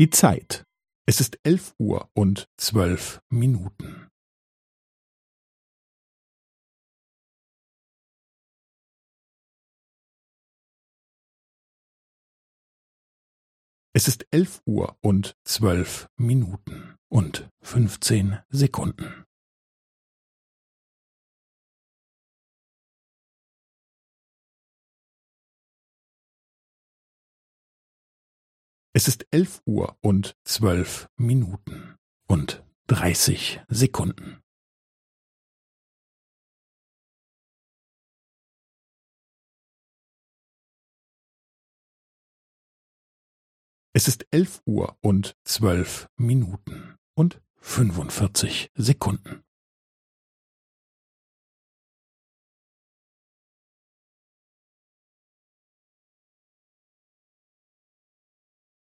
Die Zeit. Es ist elf Uhr und zwölf Minuten. Es ist elf Uhr und zwölf Minuten und fünfzehn Sekunden. Es ist elf Uhr und zwölf Minuten und dreißig Sekunden. Es ist elf Uhr und zwölf Minuten und fünfundvierzig Sekunden.